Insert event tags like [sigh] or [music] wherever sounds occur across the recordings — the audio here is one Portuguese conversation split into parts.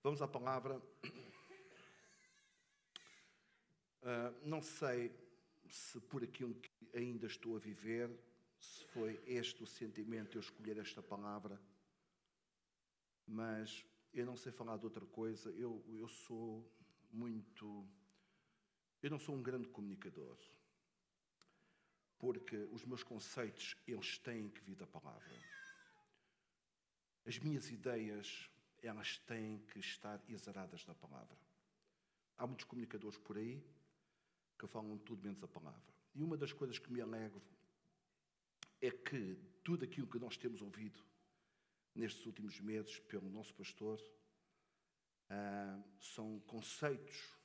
Vamos à palavra. Uh, não sei se por aquilo que ainda estou a viver, se foi este o sentimento eu escolher esta palavra, mas eu não sei falar de outra coisa. Eu, eu sou muito. Eu não sou um grande comunicador, porque os meus conceitos eles têm que vir da palavra. As minhas ideias elas têm que estar exaradas da palavra. Há muitos comunicadores por aí que falam tudo menos a palavra. E uma das coisas que me alegro é que tudo aquilo que nós temos ouvido nestes últimos meses pelo nosso pastor ah, são conceitos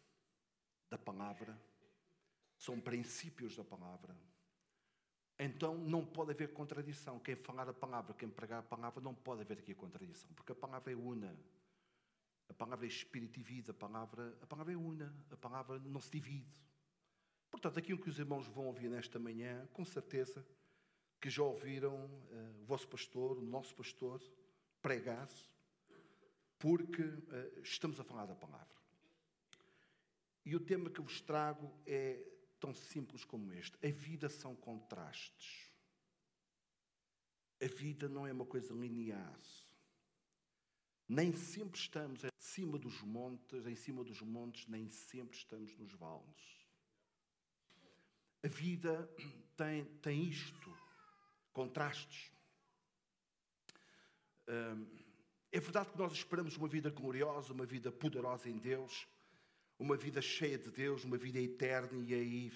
da palavra, são princípios da palavra. Então não pode haver contradição. Quem falar a palavra, quem pregar a palavra, não pode haver aqui a contradição, porque a palavra é una. A palavra é espírito e vida, a palavra, a palavra é una, a palavra não se divide. Portanto, aquilo que os irmãos vão ouvir nesta manhã, com certeza, que já ouviram uh, o vosso pastor, o nosso pastor, pregar porque uh, estamos a falar da palavra. E o tema que vos trago é tão simples como este. A vida são contrastes. A vida não é uma coisa linear. Nem sempre estamos em cima dos montes, em cima dos montes, nem sempre estamos nos vales. A vida tem, tem isto, contrastes. É verdade que nós esperamos uma vida gloriosa, uma vida poderosa em Deus, uma vida cheia de Deus, uma vida eterna, e aí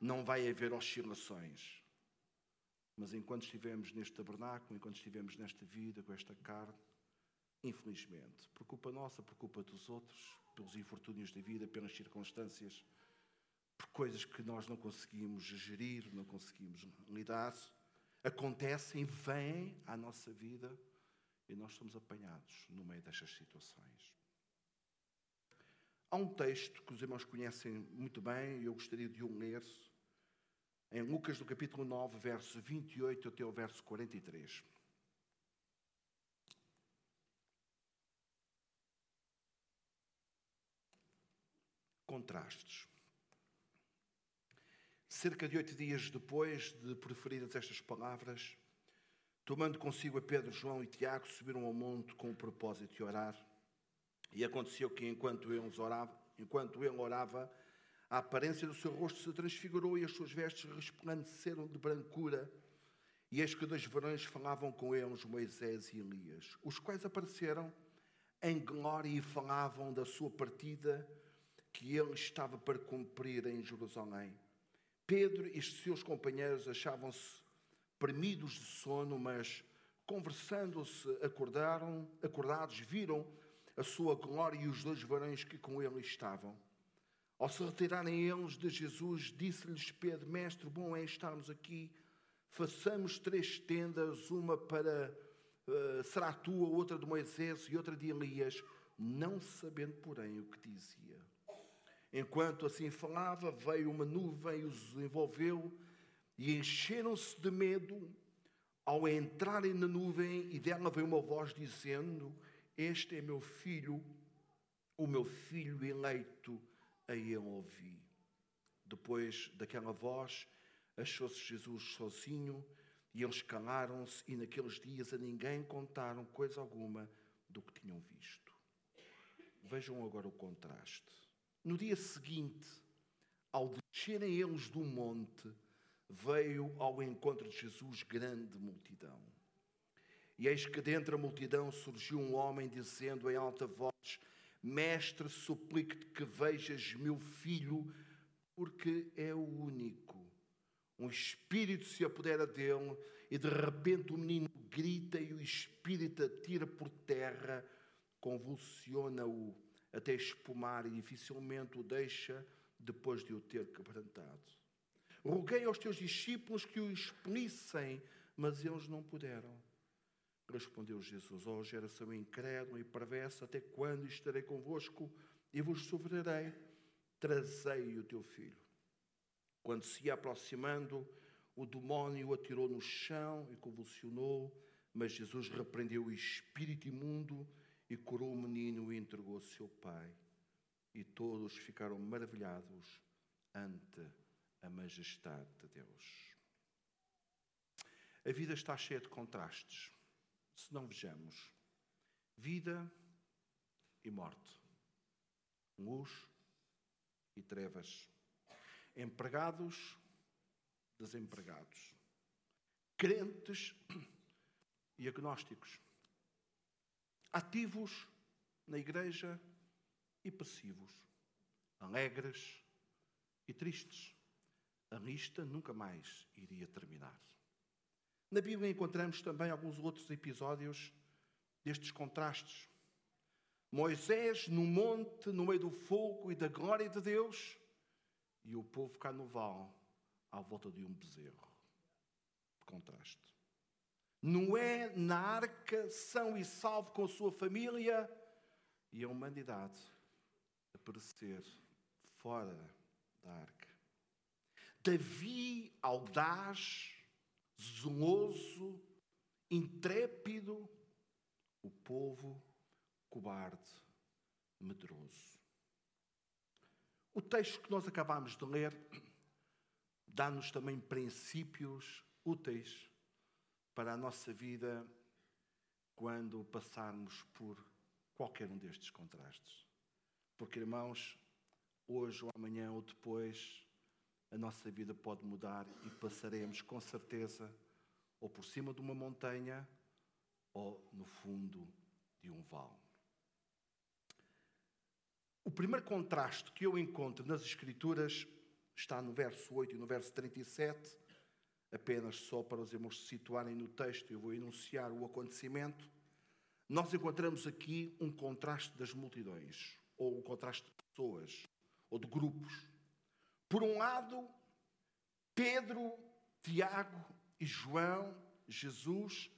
não vai haver oscilações. Mas enquanto estivemos neste tabernáculo, enquanto estivemos nesta vida, com esta carne, infelizmente, por culpa nossa, por culpa dos outros, pelos infortúnios da vida, pelas circunstâncias, por coisas que nós não conseguimos gerir, não conseguimos lidar, acontecem, vêm à nossa vida e nós somos apanhados no meio destas situações. Há um texto que os irmãos conhecem muito bem, e eu gostaria de o ler, em Lucas, do capítulo 9, verso 28 até o verso 43. Contrastes. Cerca de oito dias depois de proferidas estas palavras, tomando consigo a Pedro, João e Tiago, subiram ao monte com o propósito de orar. E aconteceu que enquanto ele orava, enquanto ele orava, a aparência do seu rosto se transfigurou e as suas vestes resplandeceram de brancura. E eis que dois varões falavam com eles, Moisés e Elias, os quais apareceram em glória e falavam da sua partida que ele estava para cumprir em Jerusalém. Pedro e os seus companheiros achavam-se premidos de sono, mas conversando-se, acordaram, acordados, viram a sua glória e os dois varões que com ele estavam. Ao se retirarem eles de Jesus, disse-lhes Pedro: Mestre, bom é estarmos aqui. Façamos três tendas, uma para uh, será tua, outra de Moisés e outra de Elias, não sabendo, porém, o que dizia. Enquanto assim falava, veio uma nuvem e os envolveu e encheram-se de medo ao entrarem na nuvem e dela veio uma voz dizendo: Este é meu filho, o meu filho eleito, a ele ouvi. Depois daquela voz, achou-se Jesus sozinho e eles calaram-se e naqueles dias a ninguém contaram coisa alguma do que tinham visto. Vejam agora o contraste. No dia seguinte, ao descerem eles do monte, veio ao encontro de Jesus grande multidão. E eis que dentre a multidão surgiu um homem dizendo em alta voz: Mestre, suplico-te que vejas meu filho, porque é o único. Um espírito se apodera dele, e de repente o menino grita, e o espírito atira por terra, convulsiona-o até espumar e dificilmente o deixa depois de o ter quebrantado. Roguei aos teus discípulos que o expelissem, mas eles não puderam. Respondeu Jesus: Ó oh, geração incrédula e perversa, até quando estarei convosco e vos sofrerei? Trazei o teu filho. Quando se ia aproximando, o demónio o atirou no chão e convulsionou, mas Jesus repreendeu o espírito imundo e curou o menino e entregou ao seu pai. E todos ficaram maravilhados ante a majestade de Deus. A vida está cheia de contrastes. Se não vejamos, vida e morte, luz e trevas, empregados, desempregados, crentes e agnósticos, ativos na igreja e passivos, alegres e tristes. A lista nunca mais iria terminar. Na Bíblia encontramos também alguns outros episódios destes contrastes. Moisés no monte, no meio do fogo e da glória de Deus, e o povo cá no vale, à volta de um bezerro. Contraste. Noé na arca, são e salvo com sua família, e a humanidade a perecer fora da arca. Davi, audaz, zeloso, intrépido, o povo cobarde, medroso. O texto que nós acabamos de ler dá-nos também princípios úteis para a nossa vida quando passarmos por qualquer um destes contrastes. Porque, irmãos, hoje ou amanhã ou depois, a nossa vida pode mudar e passaremos com certeza ou por cima de uma montanha ou no fundo de um vale. O primeiro contraste que eu encontro nas Escrituras está no verso 8 e no verso 37, apenas só para os irmãos se situarem no texto, eu vou enunciar o acontecimento. Nós encontramos aqui um contraste das multidões, ou um contraste de pessoas, ou de grupos. Por um lado, Pedro, Tiago e João, Jesus,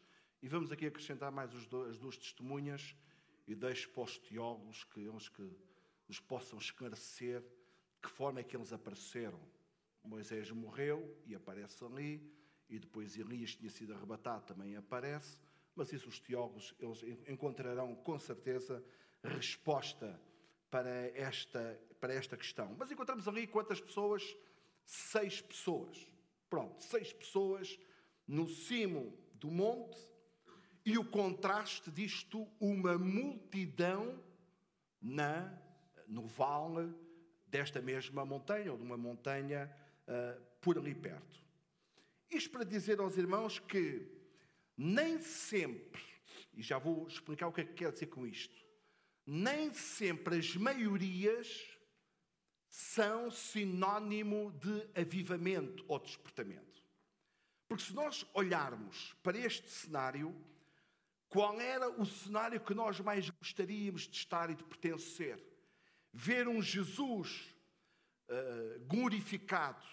e vamos aqui acrescentar mais as duas testemunhas, e deixo para os teólogos que eles que nos possam esclarecer de que forma é que eles apareceram. Moisés morreu e aparece ali, e depois Elias tinha sido arrebatado, também aparece, mas isso os teólogos eles encontrarão com certeza resposta para esta, para esta questão. Mas encontramos ali quantas pessoas? Seis pessoas. Pronto, seis pessoas no cimo do monte e o contraste disto, uma multidão na, no vale desta mesma montanha, ou de uma montanha uh, por ali perto. Isto para dizer aos irmãos que nem sempre, e já vou explicar o que é que quer dizer com isto, nem sempre as maiorias são sinónimo de avivamento ou despertamento. Porque se nós olharmos para este cenário, qual era o cenário que nós mais gostaríamos de estar e de pertencer? Ver um Jesus uh, glorificado,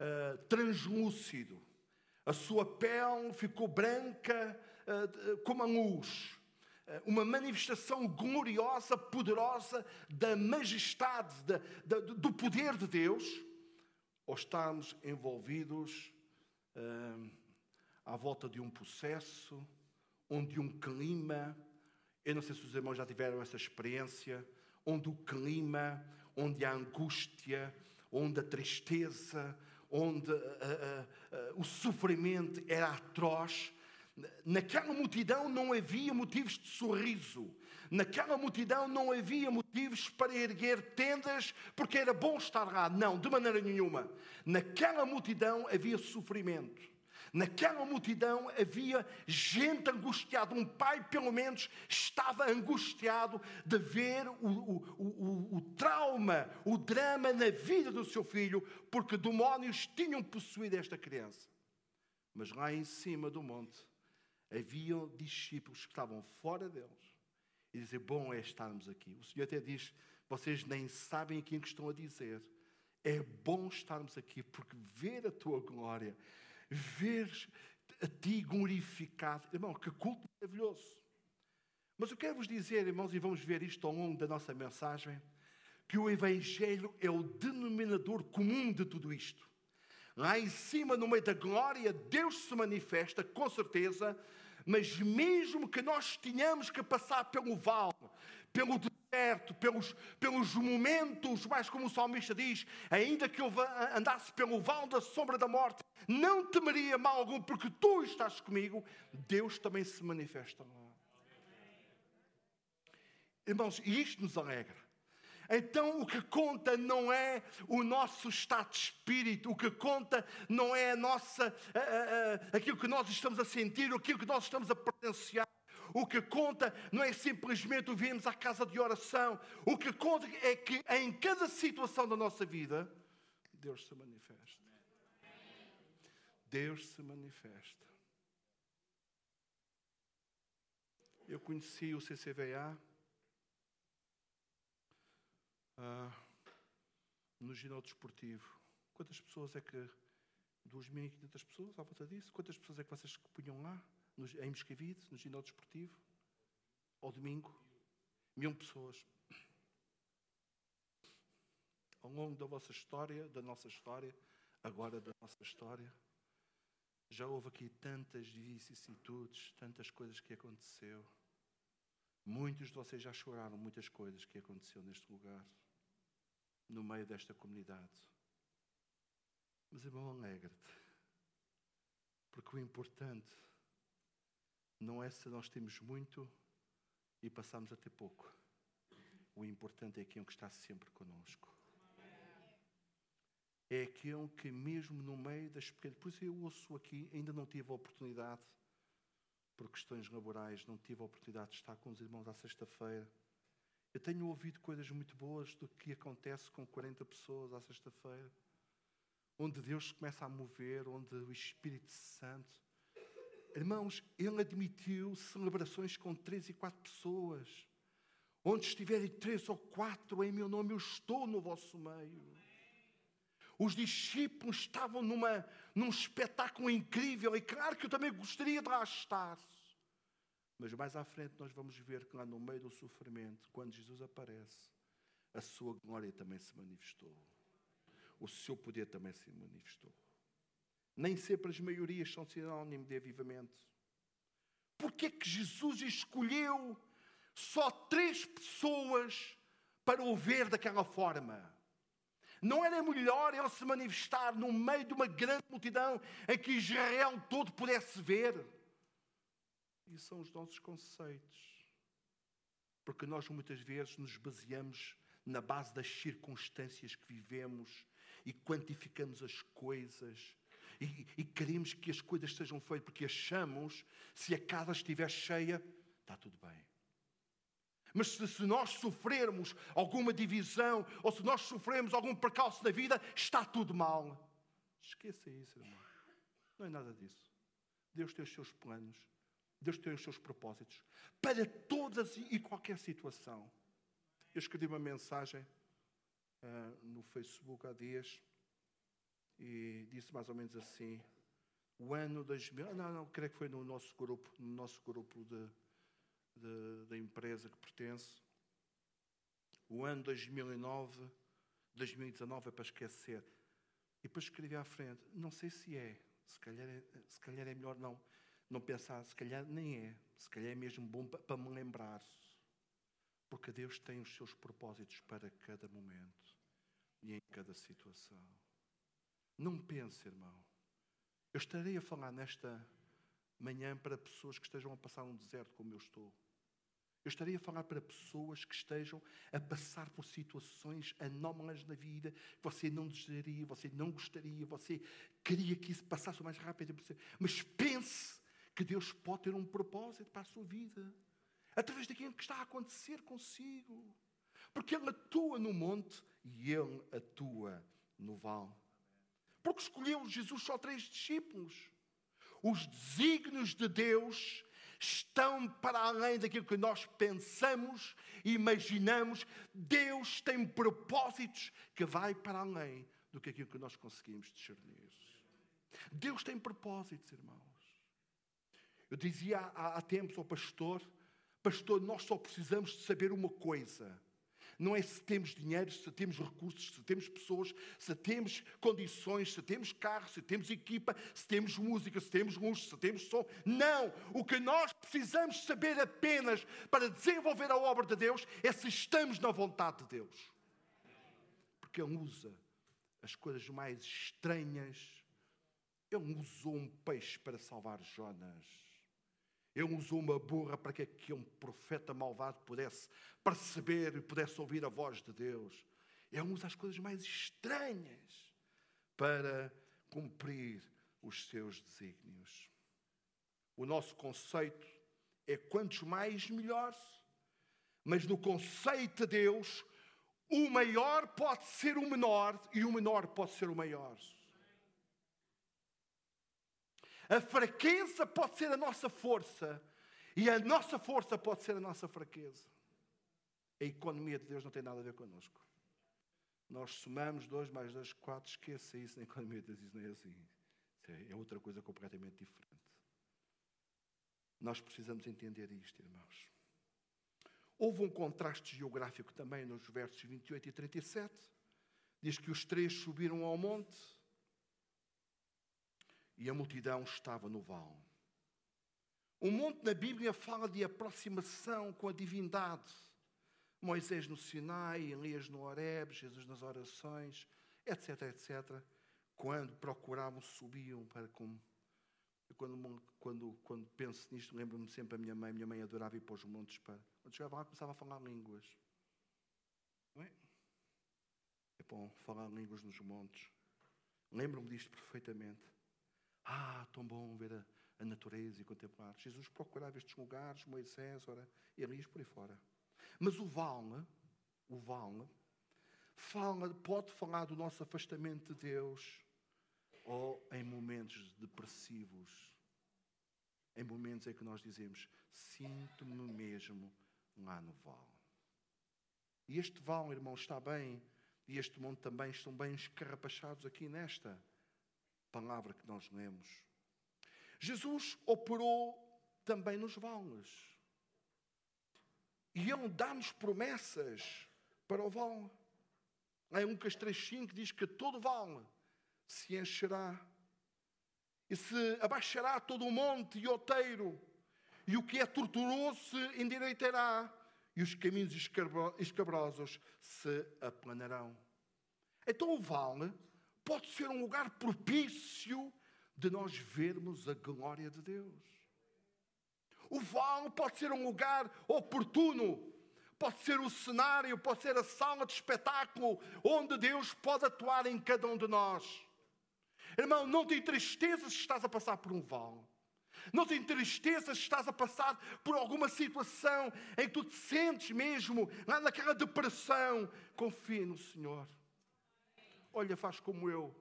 uh, translúcido, a sua pele ficou branca uh, como a luz, uma manifestação gloriosa, poderosa da majestade, da, da, do poder de Deus, ou estamos envolvidos uh, à volta de um processo, onde um clima, eu não sei se os irmãos já tiveram essa experiência, onde o clima, onde a angústia, onde a tristeza, onde uh, uh, o sofrimento era atroz, Naquela multidão não havia motivos de sorriso. Naquela multidão não havia motivos para erguer tendas porque era bom estar lá. Não, de maneira nenhuma. Naquela multidão havia sofrimento. Naquela multidão havia gente angustiada. Um pai, pelo menos, estava angustiado de ver o, o, o, o trauma, o drama na vida do seu filho, porque demónios tinham possuído esta criança. Mas lá em cima do monte Havia discípulos que estavam fora deles e dizer: Bom é estarmos aqui. O Senhor até diz: Vocês nem sabem aquilo que estão a dizer. É bom estarmos aqui porque ver a tua glória, ver a ti glorificado, irmão, que culto maravilhoso. Mas eu quero vos dizer, irmãos, e vamos ver isto ao longo da nossa mensagem, que o Evangelho é o denominador comum de tudo isto. Lá em cima, no meio da glória, Deus se manifesta, com certeza, Mas mesmo que nós tenhamos que passar pelo vale, pelo deserto, pelos, pelos momentos, mais como o salmista diz, ainda que eu andasse pelo vale da sombra da morte, não temeria mal algum, porque tu estás comigo, Deus também se manifesta lá. Irmãos, e isto nos alegra. Então o que conta não é o nosso estado de espírito, o que conta não é a nossa, aquilo que nós estamos a sentir, aquilo que nós estamos a presenciar. O que conta não é simplesmente o virmos à casa de oração. O que conta é que em cada situação da nossa vida, Deus se manifesta. Deus se manifesta. Eu conheci o CCVA ah, no ginásio desportivo. Quantas pessoas é que. 2.500 pessoas à volta disso? Quantas pessoas é que vocês punham lá, nos, em Moscavide, no ginásio desportivo? Ao domingo? Mil pessoas. Ao longo da vossa história, da nossa história, agora da nossa história, já houve aqui tantas vicissitudes, tantas coisas que aconteceu. Muitos de vocês já choraram muitas coisas que aconteceu neste lugar no meio desta comunidade. Mas, irmão, alegra-te. Porque o importante não é se nós temos muito e passamos a ter pouco. O importante é aquele que está sempre conosco. É aquele que, mesmo no meio das pequenas. Pois eu ouço aqui, ainda não tive a oportunidade, por questões laborais, não tive a oportunidade de estar com os irmãos à sexta-feira. Eu tenho ouvido coisas muito boas do que acontece com 40 pessoas à sexta-feira, onde Deus começa a mover, onde o Espírito Santo. Irmãos, Ele admitiu celebrações com três e quatro pessoas. Onde estiverem três ou quatro em meu nome, eu estou no vosso meio. Os discípulos estavam numa, num espetáculo incrível, e claro que eu também gostaria de lá estar. Mas mais à frente nós vamos ver que lá no meio do sofrimento, quando Jesus aparece, a sua glória também se manifestou. O seu poder também se manifestou. Nem sempre as maiorias são sinónimo de avivamento. Porquê é que Jesus escolheu só três pessoas para o ver daquela forma? Não era melhor ele se manifestar no meio de uma grande multidão em que Israel todo pudesse ver? Isso são os nossos conceitos. Porque nós muitas vezes nos baseamos na base das circunstâncias que vivemos e quantificamos as coisas e, e queremos que as coisas sejam feitas porque achamos se a casa estiver cheia, está tudo bem. Mas se, se, nós sofrermos alguma divisão ou se nós sofrermos algum percalço na vida, está tudo mal. Esqueça isso, irmão. Não é nada disso. Deus tem os seus planos Deus tem os seus propósitos para todas e qualquer situação. Eu escrevi uma mensagem uh, no Facebook há dias e disse mais ou menos assim: o ano 2000, não, não, creio que foi no nosso grupo, no nosso grupo de, de, da empresa que pertence. O ano 2009, 2019 é para esquecer. E depois escrevi à frente: não sei se é, se calhar é, se calhar é melhor não não pensar, se calhar nem é, se calhar é mesmo bom para me lembrar. Porque Deus tem os seus propósitos para cada momento e em cada situação. Não pense, irmão. Eu estarei a falar nesta manhã para pessoas que estejam a passar um deserto como eu estou. Eu estaria a falar para pessoas que estejam a passar por situações anómalas na vida, que você não desejaria, você não gostaria, você queria que isso passasse o mais rápido possível. Mas pense que Deus pode ter um propósito para a sua vida, através daquilo que está a acontecer consigo. Porque Ele atua no monte e Ele atua no vale. Porque escolheu Jesus só três discípulos. Os desígnios de Deus estão para além daquilo que nós pensamos e imaginamos. Deus tem propósitos que vai para além do que aquilo que nós conseguimos discernir. Deus tem propósitos, irmãos. Eu dizia há, há tempos ao pastor: Pastor, nós só precisamos de saber uma coisa. não é se temos dinheiro, se temos recursos, se temos pessoas, se temos condições, se temos carro, se temos equipa, se temos música, se temos luz, se temos som. Não! O que nós precisamos saber apenas para desenvolver a obra de Deus é se estamos na vontade de Deus. Porque Ele usa as coisas mais estranhas. Ele usou um peixe para salvar Jonas. Ele usou uma burra para que aquele profeta malvado pudesse perceber e pudesse ouvir a voz de Deus. Ele usa as coisas mais estranhas para cumprir os seus desígnios. O nosso conceito é quantos mais, melhor. Mas no conceito de Deus, o maior pode ser o menor e o menor pode ser o maior. A fraqueza pode ser a nossa força e a nossa força pode ser a nossa fraqueza. A economia de Deus não tem nada a ver connosco. Nós somamos dois mais dois, quatro, esqueça isso na economia de Deus, isso não é assim. É, é outra coisa completamente diferente. Nós precisamos entender isto, irmãos. Houve um contraste geográfico também nos versos 28 e 37. Diz que os três subiram ao monte e a multidão estava no vale. O monte na Bíblia fala de aproximação com a divindade. Moisés no Sinai, Elias no Horeb, Jesus nas orações, etc, etc. Quando procuravam, subiam para como. Quando, quando, quando penso nisto, lembro-me sempre a minha mãe. Minha mãe adorava ir para os montes para. Quando chegava lá, começava a falar línguas. Não é? É bom falar línguas nos montes. Lembro-me disto perfeitamente. Ah, tão bom ver a, a natureza e contemplar. Jesus procurava estes lugares, Moisés, ora, Elias por aí fora. Mas o vale, o vale, fala, pode falar do nosso afastamento de Deus ou em momentos depressivos, em momentos em que nós dizemos: Sinto-me mesmo lá no vale. E este vale, irmão, está bem, e este monte também estão bem escarrapachados aqui nesta palavra que nós lemos. Jesus operou também nos vales. E Ele dá-nos promessas para o vale. Em Lucas 3,5 diz que todo vale se encherá. E se abaixará todo o monte e outeiro. E o que é torturoso se endireitará. E os caminhos escabrosos se aplanarão. Então o vale pode ser um lugar propício de nós vermos a glória de Deus. O vale pode ser um lugar oportuno, pode ser o cenário, pode ser a sala de espetáculo onde Deus pode atuar em cada um de nós. Irmão, não te entristeças se estás a passar por um vale. Não te entristeças se estás a passar por alguma situação em que tu te sentes mesmo lá naquela depressão. Confie no Senhor. Olha, faz como eu.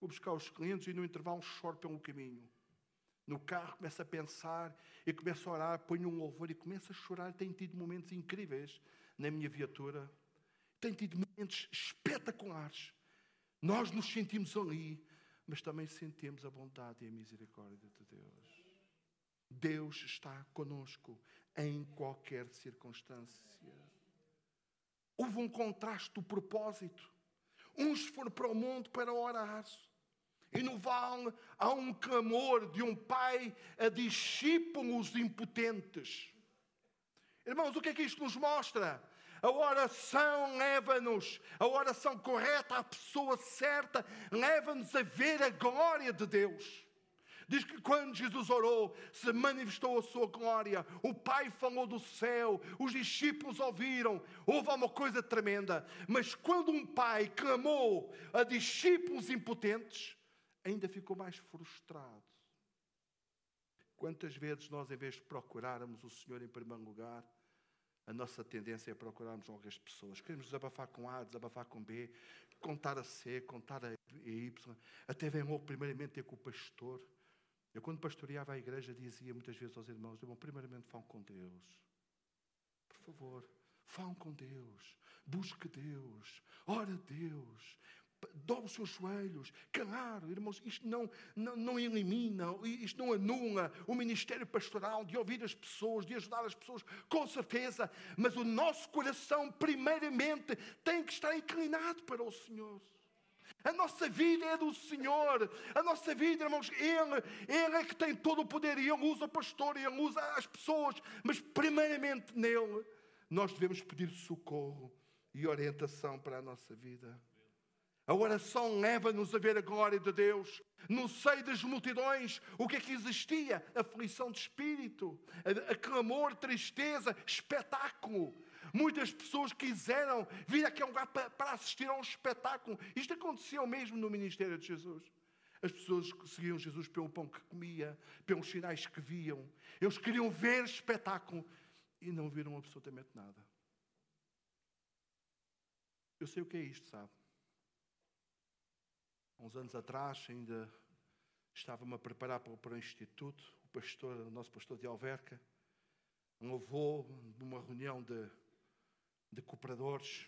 Vou buscar os clientes e no intervalo choro pelo caminho. No carro começa a pensar e começa a orar, ponho um louvor e começa a chorar. Tenho tido momentos incríveis na minha viatura. Tenho tido momentos espetaculares. Nós nos sentimos ali, mas também sentimos a bondade e a misericórdia de Deus. Deus está conosco em qualquer circunstância. Houve um contraste do propósito. Uns foram para o monte para orar. E no vale há um clamor de um pai a discípulos impotentes. Irmãos, o que é que isto nos mostra? A oração leva-nos, a oração correta, a pessoa certa, leva-nos a ver a glória de Deus. Diz que quando Jesus orou, se manifestou a sua glória, o Pai falou do céu, os discípulos ouviram, houve uma coisa tremenda. Mas quando um pai clamou a discípulos impotentes, ainda ficou mais frustrado. Quantas vezes nós, em vez de procurarmos o Senhor em primeiro lugar, a nossa tendência é procurarmos logo as pessoas. Queremos desabafar com A, desabafar com B, contar a C, contar a Y. Até vem logo, primeiramente, ter com o pastor. Eu, quando pastoreava a igreja, dizia muitas vezes aos irmãos: bom, primeiramente, falam com Deus. Por favor, falam com Deus. Busque Deus. Ora Deus. Dobre os seus joelhos. Claro, irmãos, isto não, não, não elimina, isto não anula o ministério pastoral de ouvir as pessoas, de ajudar as pessoas, com certeza. Mas o nosso coração, primeiramente, tem que estar inclinado para o Senhor. A nossa vida é do Senhor. A nossa vida, irmãos, Ele, Ele é que tem todo o poder. E Ele usa o pastor, Ele usa as pessoas. Mas, primeiramente, nele, nós devemos pedir socorro e orientação para a nossa vida. A oração leva-nos a ver a glória de Deus. No seio das multidões, o que é que existia? Aflição de espírito, a, a clamor, tristeza, espetáculo. Muitas pessoas quiseram vir aqui a um lugar para, assistir a um espetáculo. Isto aconteceu mesmo no ministério de Jesus. As pessoas seguiam Jesus pelo pão que comia, pelos sinais que viam. Eles queriam ver espetáculo e não viram absolutamente nada. Eu sei o que é isto, sabe? Há uns anos atrás, ainda estava-me a preparar para, para o Instituto, o pastor, o nosso pastor de Alverca, levou numa reunião de, de cooperadores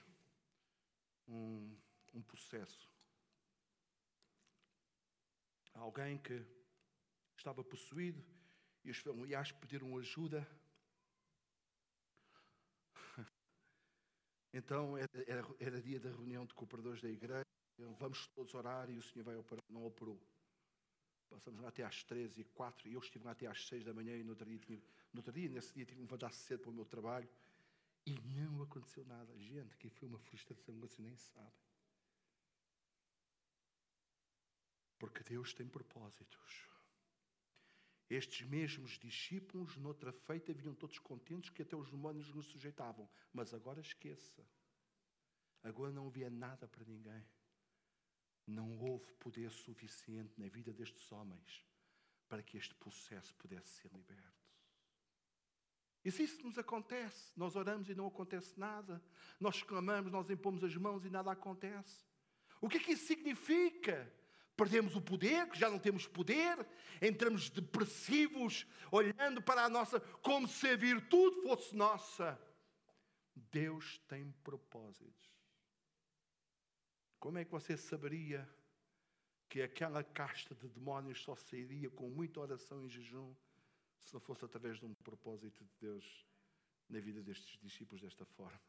um, um processo. Alguém que estava possuído e os familiares pediram ajuda. [laughs] Então era, era, dia da reunião de cooperadores da igreja. Vamos todos orar e o Senhor vai operar. Não operou. Passamos lá até às 13 e 4 e eu estive lá até às 6 da manhã e no outro dia, tinha, no outro dia nesse dia, tinha que levantar cedo para o meu trabalho e não aconteceu nada. Gente, que foi uma frustração, você nem sabe. Porque Deus tem propósitos. Estes mesmos discípulos, noutra feita, vinham todos contentes que até os demónios nos sujeitavam. Mas agora esqueça. Agora não havia nada para ninguém não houve poder suficiente na vida destes homens para que este processo pudesse ser liberto. E se isso nos acontece, nós oramos e não acontece nada, nós clamamos, nós impomos as mãos e nada acontece. O que é que isso significa? Perdemos o poder, que já não temos poder, entramos depressivos, olhando para a nossa, como se a virtude fosse nossa. Deus tem propósitos. Como é que você saberia que aquela casta de demónios só sairia com muita oração e jejum se não fosse através de um propósito de Deus na vida destes discípulos desta forma?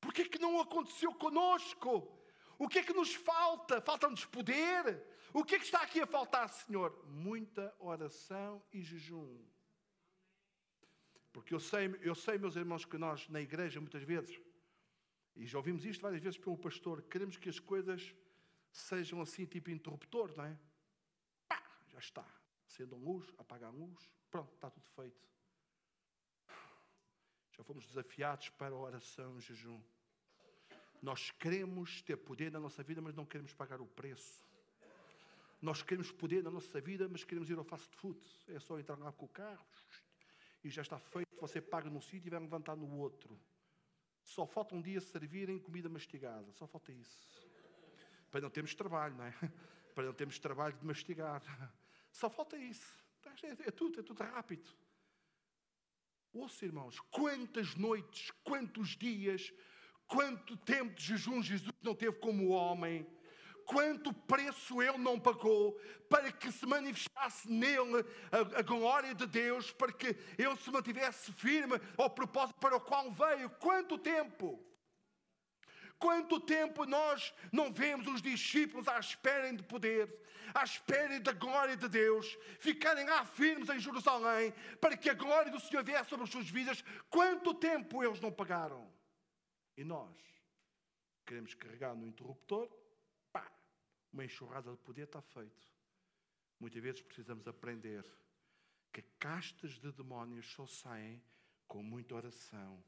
Por que, é que não aconteceu conosco? O que é que nos falta? Falta-nos poder? O que é que está aqui a faltar, Senhor? Muita oração e jejum. Porque eu sei, eu sei, meus irmãos, que nós na igreja muitas vezes e já ouvimos isto várias vezes pelo pastor. Queremos que as coisas sejam assim, tipo interruptor, não é? Pá, já está. Acendam luz, apagam luz, pronto, está tudo feito. Já fomos desafiados para a oração jejum. Nós queremos ter poder na nossa vida, mas não queremos pagar o preço. Nós queremos poder na nossa vida, mas queremos ir ao fast food. É só entrar lá com o carro e já está feito. Você paga num sítio e vai levantar no outro. Só falta um dia servirem comida mastigada, só falta isso. Para não termos trabalho, não é? Para não termos trabalho de mastigar. Só falta isso. É, é tudo, é tudo rápido. Ouça, irmãos, quantas noites, quantos dias, quanto tempo de jejum Jesus não teve como homem quanto preço ele não pagou para que se manifestasse nele a, a, glória de Deus, para que ele se mantivesse firme ao propósito para o qual veio. Quanto tempo? Quanto tempo nós não vemos os discípulos à espera de poder, à espera da glória de Deus, ficarem lá firmes em Jerusalém, para que a glória do Senhor viesse sobre as suas vidas? Quanto tempo eles não pagaram? E nós queremos carregar no interruptor uma enxurrada de poder está feito. Muitas vezes precisamos aprender que castas de demónios só saem com muita oração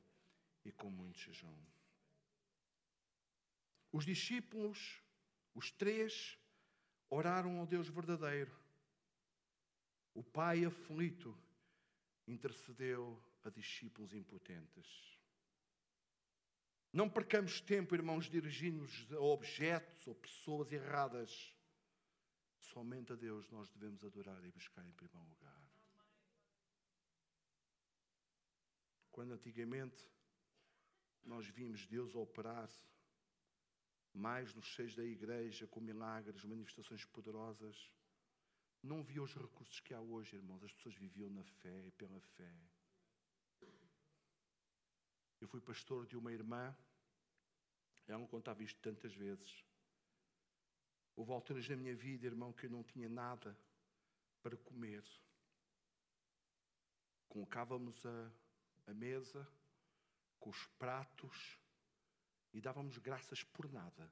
e com muito jejum. Os discípulos, os três, oraram ao Deus verdadeiro. O Pai aflito intercedeu a discípulos impotentes. Não percamos tempo, irmãos, dirigindo-nos a objetos ou pessoas erradas. Somente a Deus nós devemos adorar e buscar em primeiro lugar. Quando antigamente nós vimos Deus operar mais nos seios da igreja, com milagres, manifestações poderosas. Não havia os recursos que há hoje, irmãos. As pessoas viviam na fé e pela fé. Eu fui pastor de uma irmã, ela não contava isto tantas vezes. Houve alturas na minha vida, irmão, que eu não tinha nada para comer. Colocávamos a, a mesa com os pratos e dávamos graças por nada.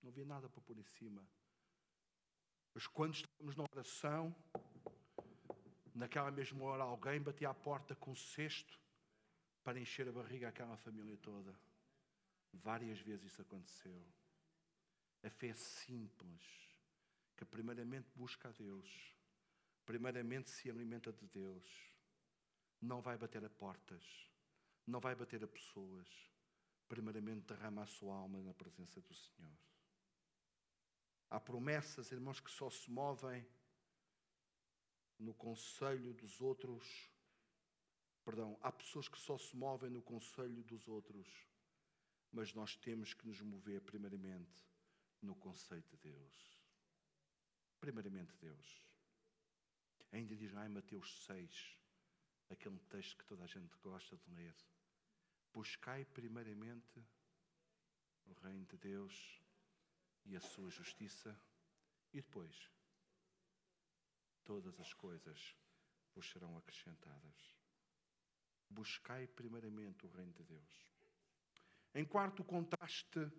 Não havia nada para pôr em cima. Mas quando estávamos na oração, naquela mesma hora alguém batia à porta com um cesto para encher a barriga àquela família toda. Várias vezes isso aconteceu. A fé é simples, que primeiramente busca a Deus, primeiramente se alimenta de Deus, não vai bater a portas, não vai bater a pessoas, primeiramente derrama a sua alma na presença do Senhor. Há promessas, irmãos, que só se movem no conselho dos outros. Perdão, há pessoas que só se movem no conselho dos outros, mas nós temos que nos mover primeiramente no conceito de Deus. Primeiramente Deus. Ainda diz lá em Mateus 6, aquele texto que toda a gente gosta de ler. Buscai primeiramente o reino de Deus e a sua justiça, e depois todas as coisas vos serão acrescentadas. Buscai primeiramente o reino de Deus. Em quarto contraste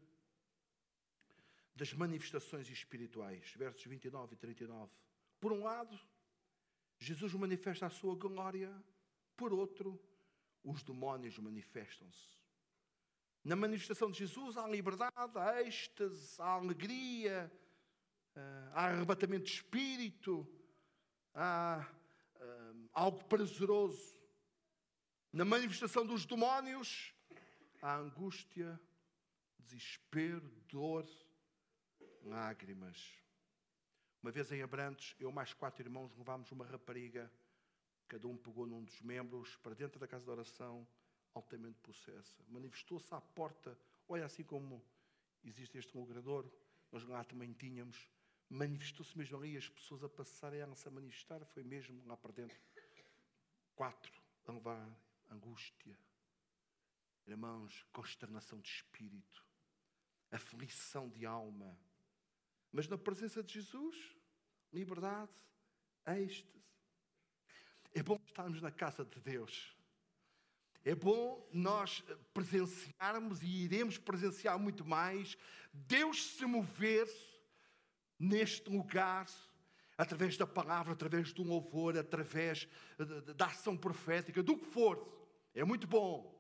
das manifestações espirituais, versos 29 e 39. Por um lado, Jesus manifesta a sua glória, por outro, os demónios manifestam-se. Na manifestação de Jesus há liberdade, há êxtase, há alegria, eh, há arrebatamento de espírito, há eh, algo prazeroso. Na manifestação dos demónios há angústia, desespero, dor, lágrimas. Uma vez em Abrantes, eu mais quatro irmãos levámos uma rapariga, cada um pegou num dos membros para dentro da casa de oração, altamente possessa. Manifestou-se à porta, olha assim como existe este logrador, nós lá também tínhamos, manifestou-se mesmo ali, as pessoas a passarem a se manifestar, foi mesmo lá para dentro. Quatro, a levar angústia, irmãos, consternação de espírito, aflição de alma, mas na presença de Jesus, liberdade, êxtase. É bom estarmos na casa de Deus. É bom nós presenciarmos e iremos presenciar muito mais Deus se mover neste lugar através da palavra, através do louvor, através da ação profética, do que for. É muito bom.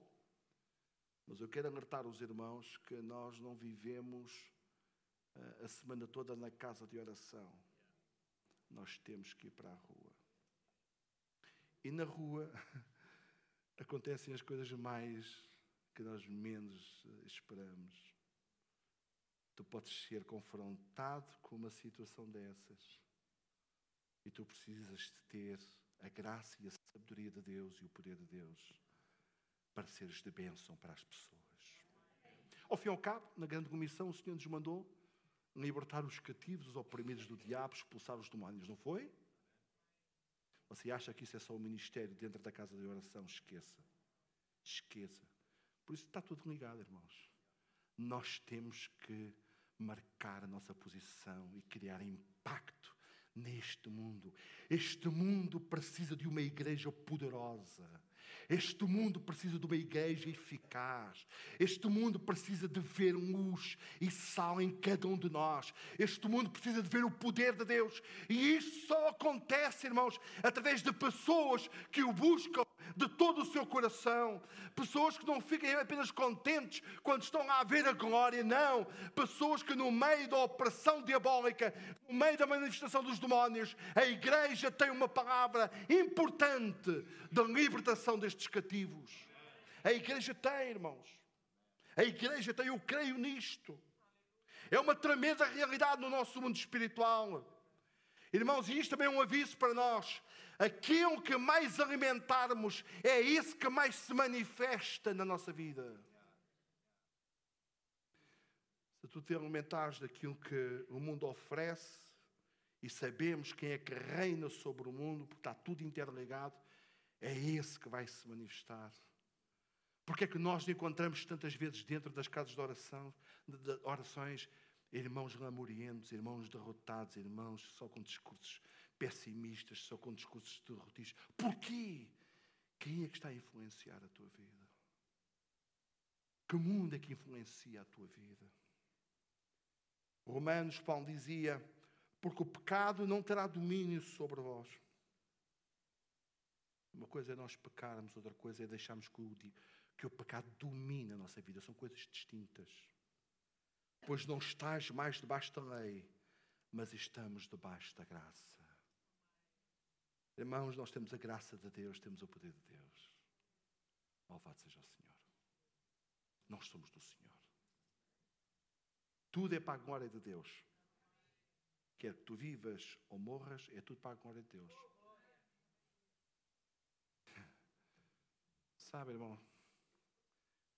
Mas eu quero alertar os irmãos que nós não vivemos a semana toda na casa de oração. Nós temos que ir para a rua. E na rua [laughs] acontecem as coisas mais que nós menos esperamos. Tu podes ser confrontado com uma situação dessas. E tu precisas de ter a graça e a sabedoria de Deus e o poder de Deus para seres de bênção para as pessoas. Ao fim e ao cabo, na grande comissão, o Senhor nos mandou libertar os cativos, os oprimidos do diabo, expulsar os demónios, não foi? Você acha que isso é só o ministério dentro da casa de oração? Esqueça. Esqueça. Por isso está tudo ligado, irmãos. Nós temos que marcar a nossa posição e criar impacto neste mundo. Este mundo precisa de uma igreja poderosa este mundo precisa de uma igreja eficaz. Este mundo precisa de ver luz e sal em cada um de nós. Este mundo precisa de ver o poder de Deus. E isso só acontece, irmãos, através de pessoas que o buscam de todo o seu coração. Pessoas que não fiquem apenas contentes quando estão a ver a glória, não. Pessoas que no meio da opressão diabólica, no meio da manifestação dos demónios, a igreja tem uma palavra importante da libertação destes cativos. A igreja tem, irmãos. A igreja tem, eu creio nisto. É uma tremenda realidade no nosso mundo espiritual. Irmãos, e isto também é um aviso para nós. Aquilo que mais alimentarmos é isso que mais se manifesta na nossa vida. se tu te alimentares daquilo que o mundo oferece e sabemos quem é que reina sobre o mundo, porque está tudo interligado, é esse que vai se manifestar. Porque é que nós encontramos tantas vezes dentro das casas de oração, de orações, irmãos lamurientos, irmãos derrotados, irmãos só com discursos pessimistas, só com discursos derrotistas. Porquê? Quem é que está a influenciar a tua vida? Que mundo é que influencia a tua vida? Romanos, Paulo dizia: porque o pecado não terá domínio sobre vós. Uma coisa é nós pecarmos, outra coisa é deixarmos que o, que o pecado domine a nossa vida. São coisas distintas. Pois não estás mais debaixo da lei, mas estamos debaixo da graça. Irmãos, nós temos a graça de Deus, temos o poder de Deus. Louvado seja o Senhor. Nós somos do Senhor. Tudo é para a glória de Deus. Quer que tu vivas ou morras, é tudo para a glória de Deus. Sabe, irmão,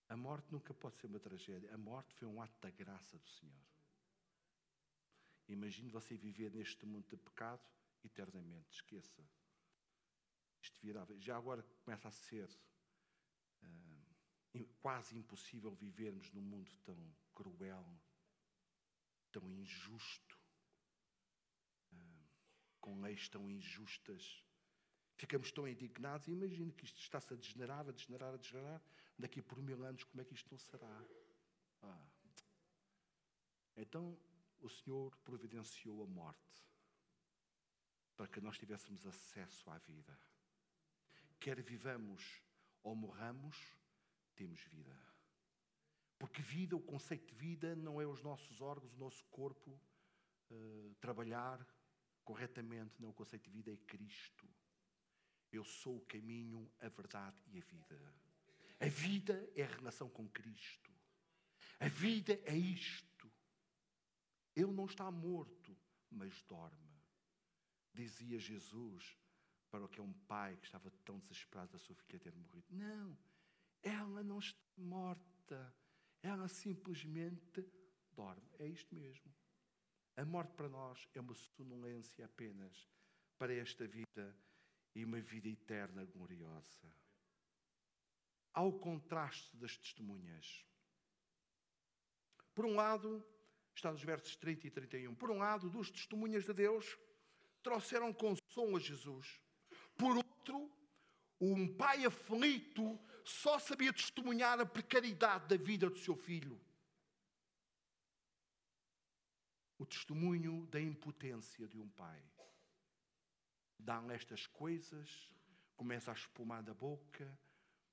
a morte nunca pode ser uma tragédia. A morte foi um ato da graça do Senhor. Imagine você viver neste mundo de pecado eternamente. Esqueça. Isto virá. Já agora começa a ser uh, quase impossível vivermos num mundo tão cruel, tão injusto, uh, com leis tão injustas. Ficamos tão indignados e imagino que isto está-se a degenerar, a degenerar, a degenerar. Daqui por mil anos, como é que isto não será? Ah. Então, o Senhor providenciou a morte para que nós tivéssemos acesso à vida. Quer vivamos ou morramos, temos vida. Porque vida, o conceito de vida, não é os nossos órgãos, o nosso corpo uh, trabalhar corretamente. Não, o conceito de vida é Cristo. Eu sou o caminho, a verdade e a vida. A vida é a relação com Cristo. A vida é isto. Ele não está morto, mas dorme. Dizia Jesus para o que é um pai que estava tão desesperado da sua filha ter morrido. Não, ela não está morta. Ela simplesmente dorme. É isto mesmo. A morte para nós é uma sonolência apenas para esta vida e uma vida eterna gloriosa. Ao contraste das testemunhas. Por um lado, está nos versos 30 e 31. Por um lado, duas testemunhas de Deus trouxeram consolo a Jesus. Por outro, um pai aflito só sabia testemunhar a precariedade da vida do seu filho. O testemunho da impotência de um pai dão estas coisas, começam a espumar da boca,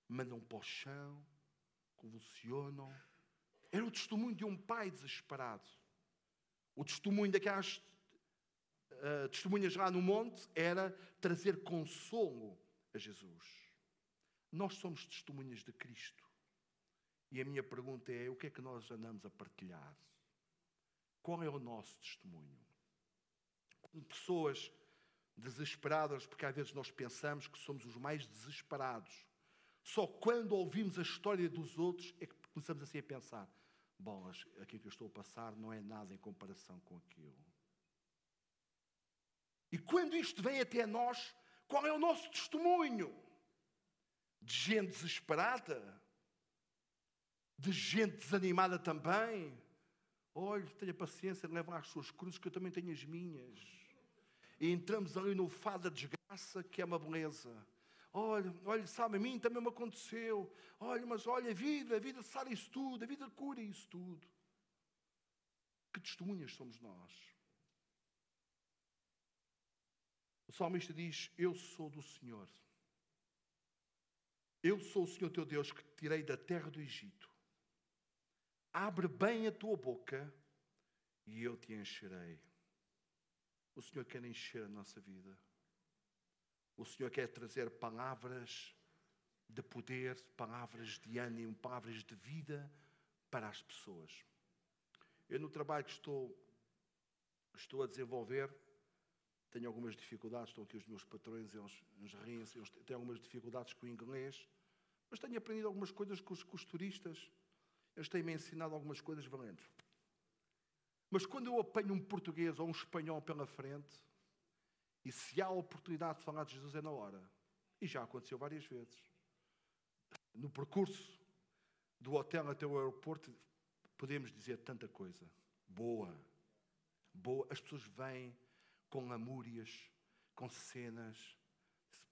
mandam para o chão, convulsionam. Era o testemunho de um pai desesperado. O testemunho daquelas uh, testemunhas lá no monte era trazer consolo a Jesus. Nós somos testemunhas de Cristo. E a minha pergunta é: o que é que nós andamos a partilhar? Qual é o nosso testemunho? Como pessoas desesperadas, porque às vezes nós pensamos que somos os mais desesperados. Só quando ouvimos a história dos outros é que começamos assim a pensar: bom, aquilo que eu estou a passar não é nada em comparação com aquilo. E quando isto vem até nós, qual é o nosso testemunho? De gente desesperada? De gente desanimada também? Olhe, tenha paciência, leva as suas cruzes, que eu também tenho as minhas e entramos ali no fado da desgraça, que é uma beleza. Olha, olha, sabe, a mim também me aconteceu. Olha, mas olha, a vida, a vida sara isso tudo, a vida cura isso tudo. Que testemunhas somos nós? O salmista diz: Eu sou do Senhor. Eu sou o Senhor teu Deus que te tirei da terra do Egito. Abre bem a tua boca e eu te encherei. O Senhor quer encher a nossa vida. O Senhor quer trazer palavras de poder, palavras de ânimo, palavras de vida para as pessoas. Eu, no trabalho que estou, estou a desenvolver, tenho algumas dificuldades. Estão aqui os meus patrões, eles, eles riem-se, eles têm algumas dificuldades com o inglês, mas tenho aprendido algumas coisas com os, com os turistas. Eles têm-me ensinado algumas coisas valentes. Mas quando eu apanho um português ou um espanhol pela frente, e se há oportunidade de falar de Jesus, é na hora. E já aconteceu várias vezes. No percurso do hotel até o aeroporto, podemos dizer tanta coisa. Boa. Boa. As pessoas vêm com lamúrias, com cenas.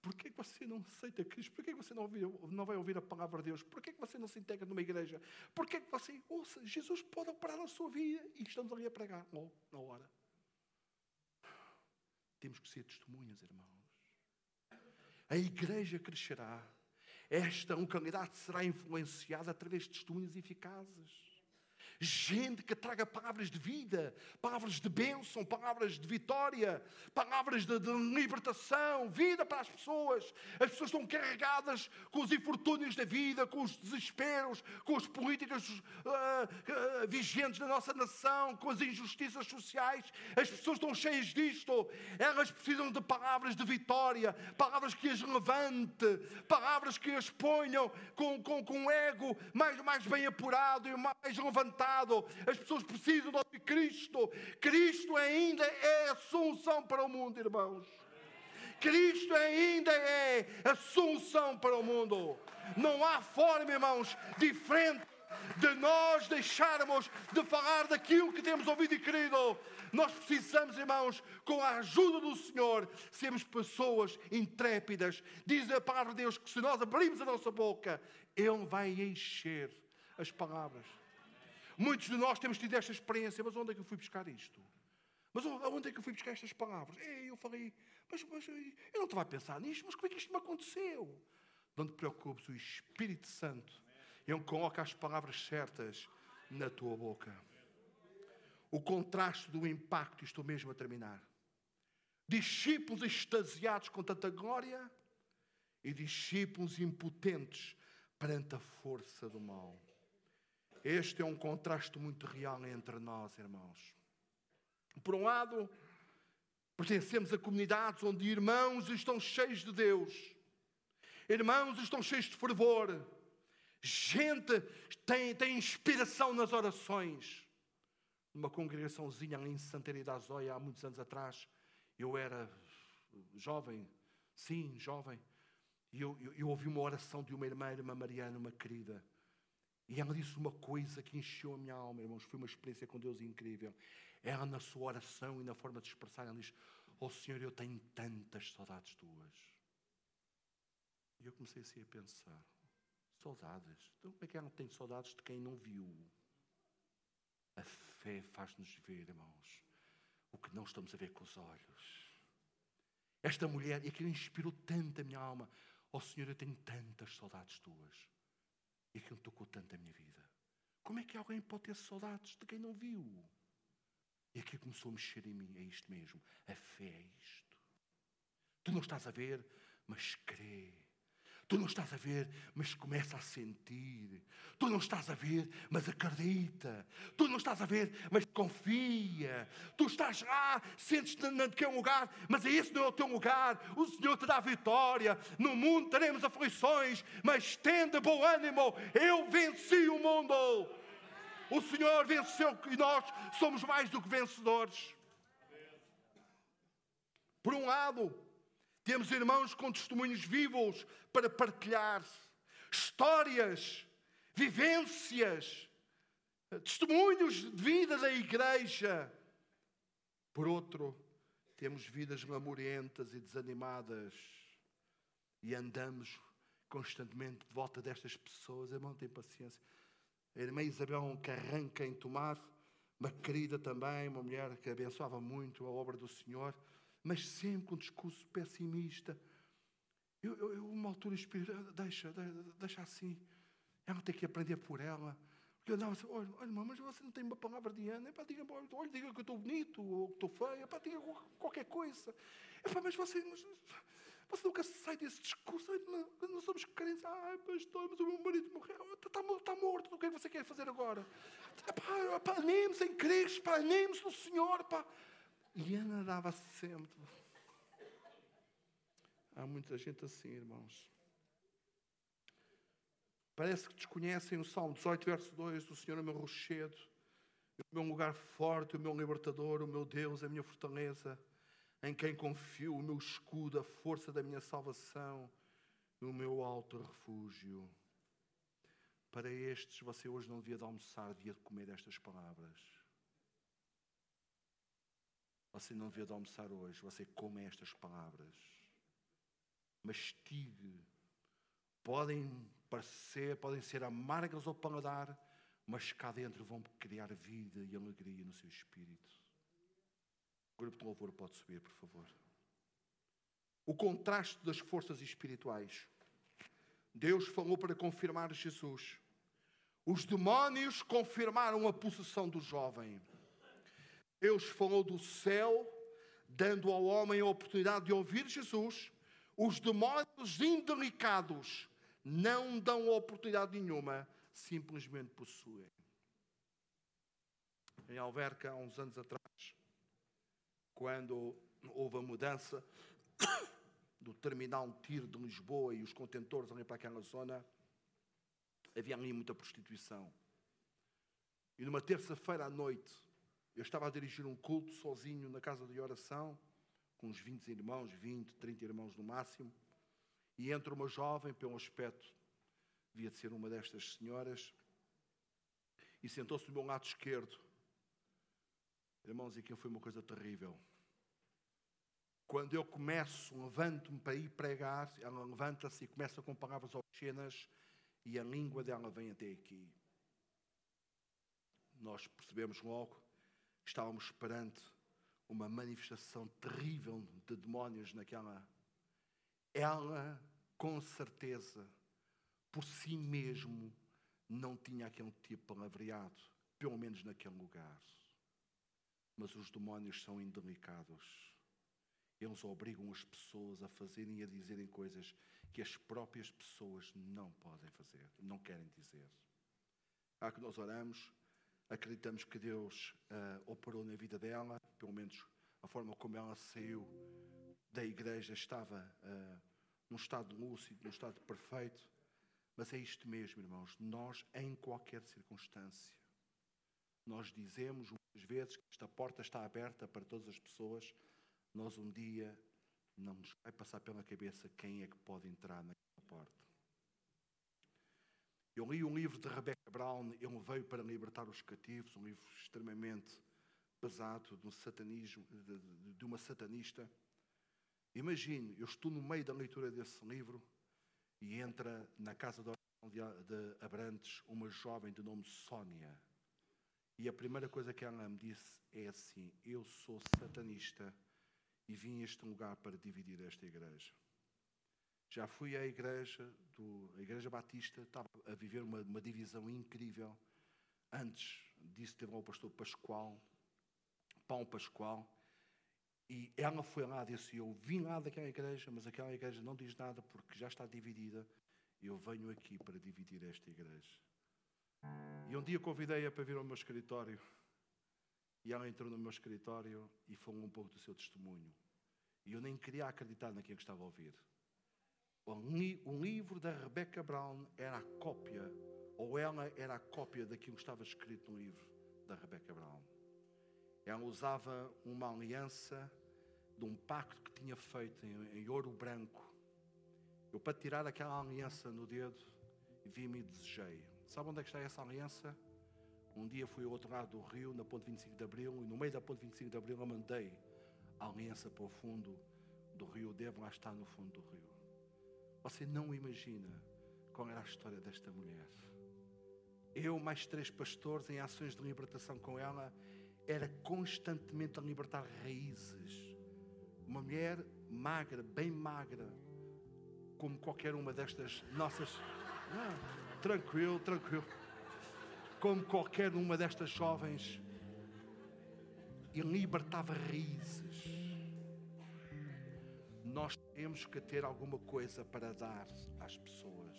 Porquê que você não aceita Cristo? Porquê que você não, ouvir, não vai ouvir a palavra de Deus? Porquê que você não se integra numa igreja? Porquê que você, ouça, Jesus pode operar na sua vida e estamos ali a pregar oh, na hora. Temos que ser testemunhas, irmãos. A igreja crescerá. Esta localidade será influenciada através de testemunhas eficazes gente que traga palavras de vida, palavras de bênção, palavras de vitória, palavras de, de, libertação, vida para as pessoas. As pessoas estão carregadas com os infortúnios da vida, com os desesperos, com as políticas uh, uh, vigentes da nossa nação, com as injustiças sociais. As pessoas estão cheias disto. Elas precisam de palavras de vitória, palavras que as levante, palavras que as ponham com, com, com um ego mais, mais bem apurado e mais levantado as pessoas precisam de Cristo. Cristo ainda é a solução para o mundo, irmãos. Cristo ainda é a solução para o mundo. Não há forma, irmãos, diferente de nós deixarmos de falar daquilo que temos ouvido e querido. Nós precisamos, irmãos, com a ajuda do Senhor, sermos pessoas intrépidas. Diz a palavra de Deus que se nós abrirmos a nossa boca, Ele vai encher as palavras. Muitos de nós temos tido esta experiência, mas onde é que eu fui buscar isto? Mas onde é que eu fui buscar estas palavras? E eu falei, mas, mas eu não estava a pensar nisto, mas como é que isto me aconteceu? Não te preocupes, o Espírito Santo, Ele coloca as palavras certas na tua boca. O contraste do impacto, estou mesmo a terminar. Discípulos extasiados com tanta glória e discípulos impotentes perante a força do mal. Este é um contraste muito real entre nós, irmãos. Por um lado, pertencemos a comunidades onde irmãos estão cheios de Deus, irmãos estão cheios de fervor, gente tem, tem inspiração nas orações. Numa congregaçãozinha ali em Santarém da Azóia, há muitos anos atrás, eu era jovem, sim, jovem, e eu, eu, eu ouvi uma oração de uma irmã, irmã Mariana, uma querida. E ela disse uma coisa que encheu a minha alma, irmãos. Foi uma experiência com Deus incrível. Ela, na sua oração e na forma de expressar, ela diz: Oh Senhor, eu tenho tantas saudades tuas. E eu comecei assim a pensar: saudades? Então, como é que ela tem saudades de quem não viu? A fé faz-nos ver, irmãos, o que não estamos a ver com os olhos. Esta mulher, e aquilo inspirou tanto a minha alma. Oh Senhor, eu tenho tantas saudades tuas e aquilo tocou tanto a minha vida. Como é que alguém pode ter saudades de quem não viu? E aqui começou a mexer em mim, é isto mesmo. A fé é isto. Tu não estás a ver, mas crê. Tu não estás a ver, mas começa a sentir. Tu não estás a ver, mas acredita. Tu não estás a ver, mas confia. Tu estás lá, sentes-te naquele lugar, mas esse não é o teu lugar. O Senhor te dá vitória. No mundo teremos aflições, mas tende bom ânimo. Eu venci o mundo. O Senhor venceu e nós somos mais do que vencedores. Por um lado, temos irmãos com testemunhos vivos para partilhar, histórias, vivências, testemunhos de vida da igreja. Por outro, temos vidas lamorentas e desanimadas e andamos constantemente de volta destas pessoas. Irmão, tem paciência. A irmã Isabel, que arranca em tomar, uma querida também, uma mulher que abençoava muito a obra do Senhor mas sempre com um discurso pessimista. Eu, eu, eu uma altura, espírito, deixa, deixa assim. Ela tem que aprender por ela. Porque eu andava assim, olha, olha, mas você não tem uma palavra de Ana. Epá, diga, olha, diga que eu estou bonito, ou que estou feio. Epá, diga qualquer coisa. Epá, mas você, mas, você nunca sai desse discurso. Não, somos crentes. Ah, pastor, mas o meu marido morreu. Está, está, está morto. O que é que você quer fazer agora? Epá, anime-se em Cristo. Anime-se no Senhor. Pá. E Ana dava sempre. Há muita gente assim, irmãos. Parece que desconhecem o Salmo 18, verso 2: O Senhor é meu rochedo, o meu lugar forte, o meu libertador, o meu Deus, a minha fortaleza, em quem confio, o meu escudo, a força da minha salvação, o meu alto refúgio. Para estes, você hoje não devia de almoçar, devia de comer estas palavras. Você não devia de almoçar hoje, você come estas palavras. Mastigue. Podem parecer, podem ser amargas ao paladar, mas cá dentro vão criar vida e alegria no seu espírito. O grupo de louvor pode subir, por favor. O contraste das forças espirituais. Deus falou para confirmar Jesus. Os demónios confirmaram a possessão do jovem. Deus falou do céu, dando ao homem a oportunidade de ouvir Jesus. Os demónios indelicados não dão oportunidade nenhuma, simplesmente possuem. Em Alverca, há uns anos atrás, quando houve a mudança [coughs] do terminal tiro de Lisboa e os contentores ali para aquela zona, havia ali muita prostituição. E numa terça-feira à noite, eu estava a dirigir um culto sozinho na casa de oração, com uns 20 irmãos, 20, 30 irmãos no máximo, e entra uma jovem, pelo aspecto, devia de ser uma destas senhoras, e sentou-se do meu lado esquerdo. Irmãos, aquilo foi uma coisa terrível. Quando eu começo, levanto-me para ir pregar, ela levanta-se e começa com palavras obscenas e a língua dela vem até aqui. Nós percebemos logo estávamos perante uma manifestação terrível de demónios naquela. Ela, com certeza, por si mesmo, não tinha aquele tipo de palavreado, pelo menos naquele lugar. Mas os demónios são indelicados. Eles obrigam as pessoas a fazerem e a dizerem coisas que as próprias pessoas não podem fazer, não querem dizer. Há que nós oramos, acreditamos que Deus uh, operou na vida dela, pelo menos a forma como ela saiu da igreja estava uh, num estado lúcido, num estado perfeito. Mas é isto mesmo, irmãos. Nós, em qualquer circunstância, nós dizemos muitas vezes que esta porta está aberta para todas as pessoas nós um dia não nos vai passar pela cabeça quem é que pode entrar naquela porta. Eu li um livro de Rebecca Brown, Ele veio para libertar os cativos, um livro extremamente pesado de um satanismo, de, de, uma satanista. Imagine, eu estou no meio da leitura desse livro e entra na casa de Abrantes uma jovem de nome Sónia. E a primeira coisa que ela me disse é assim: Eu sou satanista e vim a este lugar para dividir esta igreja. Já fui à igreja, do, a igreja batista, estava a viver uma, uma divisão incrível. Antes disso teve o pastor Pascoal, Pão Pascoal, e ela foi lá e disse, eu vim lá daquela igreja, mas aquela igreja não diz nada porque já está dividida. Eu venho aqui para dividir esta igreja. E um dia convidei-a para vir ao meu escritório. E ela entrou no meu escritório e falou um pouco do seu testemunho. E eu nem queria acreditar naquilo que estava a ouvir. O livro da Rebecca Brown era a cópia, ou ela era a cópia daquilo que estava escrito no livro da Rebecca Brown. Ela usava uma aliança de um pacto que tinha feito em, em ouro branco. Eu, para tirar aquela aliança no dedo, vi-me e desejei. Sabe onde é que está essa aliança? Um dia fui ao outro lado do rio, na ponte 25 de Abril, e no meio da ponte 25 de Abril eu mandei a aliança para o fundo do rio. Deve lá estar no fundo do rio. Você não imagina qual era a história desta mulher. Eu, mais três pastores, em ações de libertação com ela, era constantemente a libertar raízes. Uma mulher magra, bem magra, como qualquer uma destas nossas. Ah, tranquilo, tranquilo como qualquer uma destas jovens, e libertava raízes. Nós temos que ter alguma coisa para dar às pessoas.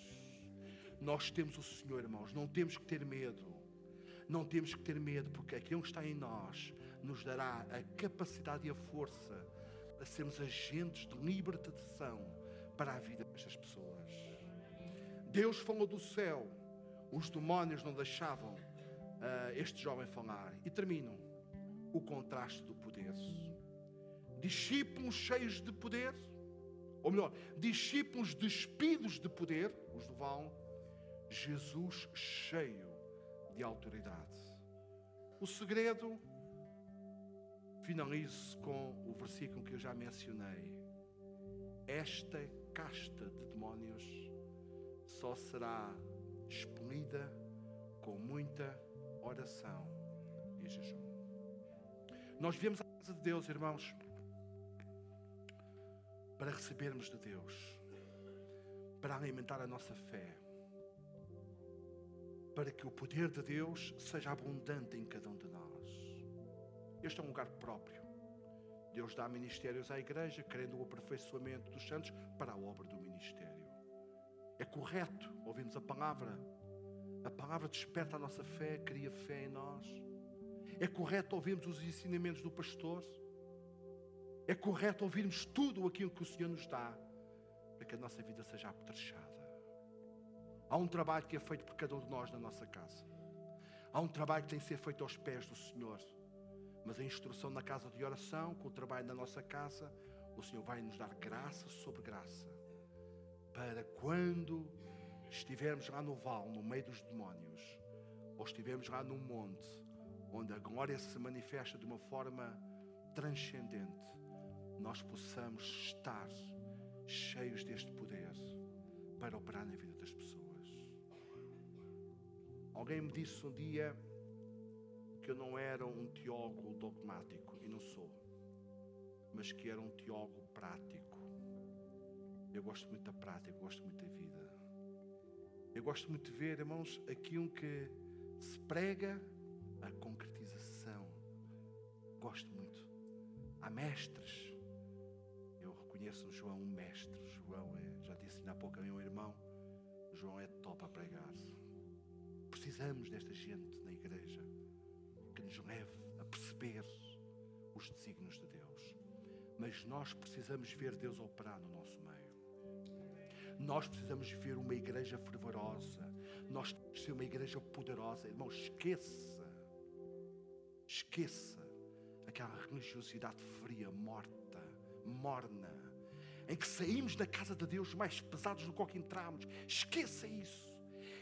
Nós temos o Senhor, irmãos, não temos que ter medo. Não temos que ter medo, porque aquilo que está em nós nos dará a capacidade e a força para sermos agentes de libertação para a vida destas pessoas. Deus falou do céu os demónios não deixavam uh, este jovem falar. E termino o contraste do poder. Discípulos cheios de poder, ou melhor, discípulos despidos de poder, os do Jesus cheio de autoridade. O segredo, finalizo com o versículo que eu já mencionei. Esta casta de demónios só será expelida com muita oração e jejum. Nós viemos à casa de Deus, irmãos, para recebermos de Deus, para alimentar a nossa fé, para que o poder de Deus seja abundante em cada um de nós. Este é um lugar próprio. Deus dá ministérios à igreja, querendo o aperfeiçoamento dos santos para a obra do ministério. É correto ouvirmos a palavra. A palavra desperta a nossa fé, cria fé em nós. É correto ouvirmos os ensinamentos do pastor. É correto ouvirmos tudo aquilo que o Senhor nos dá para que a nossa vida seja apetrechada. Há um trabalho que é feito por cada um de nós na nossa casa. Há um trabalho que tem que ser feito aos pés do Senhor. Mas a instrução na casa de oração, com o trabalho na nossa casa, o Senhor vai nos dar graça sobre graça. Para quando estivermos lá no vale, no meio dos demónios, ou estivermos lá no monte, onde a glória se manifesta de uma forma transcendente, nós possamos estar cheios deste poder para operar na vida das pessoas. Alguém me disse um dia que eu não era um teólogo dogmático, e não sou, mas que era um teólogo prático. Eu gosto muito da prática, eu gosto muito da vida. Eu gosto muito de ver, irmãos, aquilo que se prega, a concretização. Gosto muito. Há mestres. Eu reconheço o João um mestre. João é, já disse há pouco a meu irmão, João é top a pregar. Precisamos desta gente na igreja que nos leve a perceber os desígnios de Deus. Mas nós precisamos ver Deus operar no nosso meio. Nós precisamos ver uma igreja fervorosa. Nós que ser uma igreja poderosa. Irmão, esqueça. Esqueça aquela religiosidade fria, morta, morna, em que saímos da casa de Deus mais pesados do que entramos. Esqueça isso.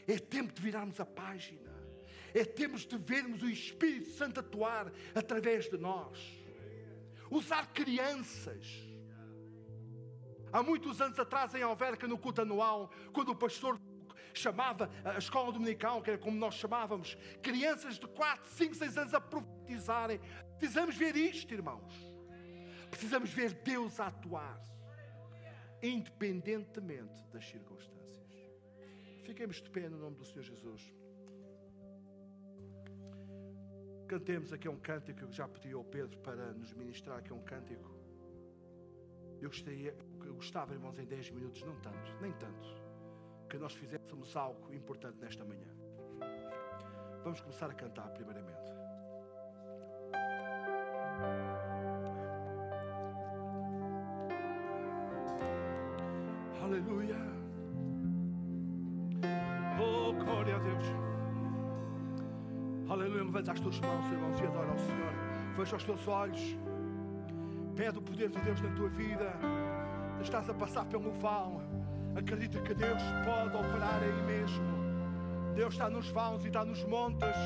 É tempo de virarmos a página. É tempo de vermos o Espírito Santo atuar através de nós. Usar crianças. Há muitos anos atrás, em Alverca, no culto anual, quando o pastor chamava a escola dominical, que era como nós chamávamos, crianças de 4, 5, 6 anos a profetizarem. Precisamos ver isto, irmãos. Precisamos ver Deus a atuar, independentemente das circunstâncias. Fiquemos de pé no nome do Senhor Jesus. Cantemos aqui um cântico que eu já pedi ao Pedro para nos ministrar aqui um cântico. Eu, gostaria, eu gostava, irmãos, em 10 minutos, não tanto, nem tanto, que nós fizéssemos algo importante nesta manhã. Vamos começar a cantar primeiramente. Aleluia. Glória a Deus. Aleluia. Levanta as tuas mãos, irmãos, e adora ao Senhor. Fecha os teus olhos. Pede o poder de Deus na tua vida. Estás a passar pelo vão. Acredita que Deus pode operar aí mesmo. Deus está nos vãos e está nos montes.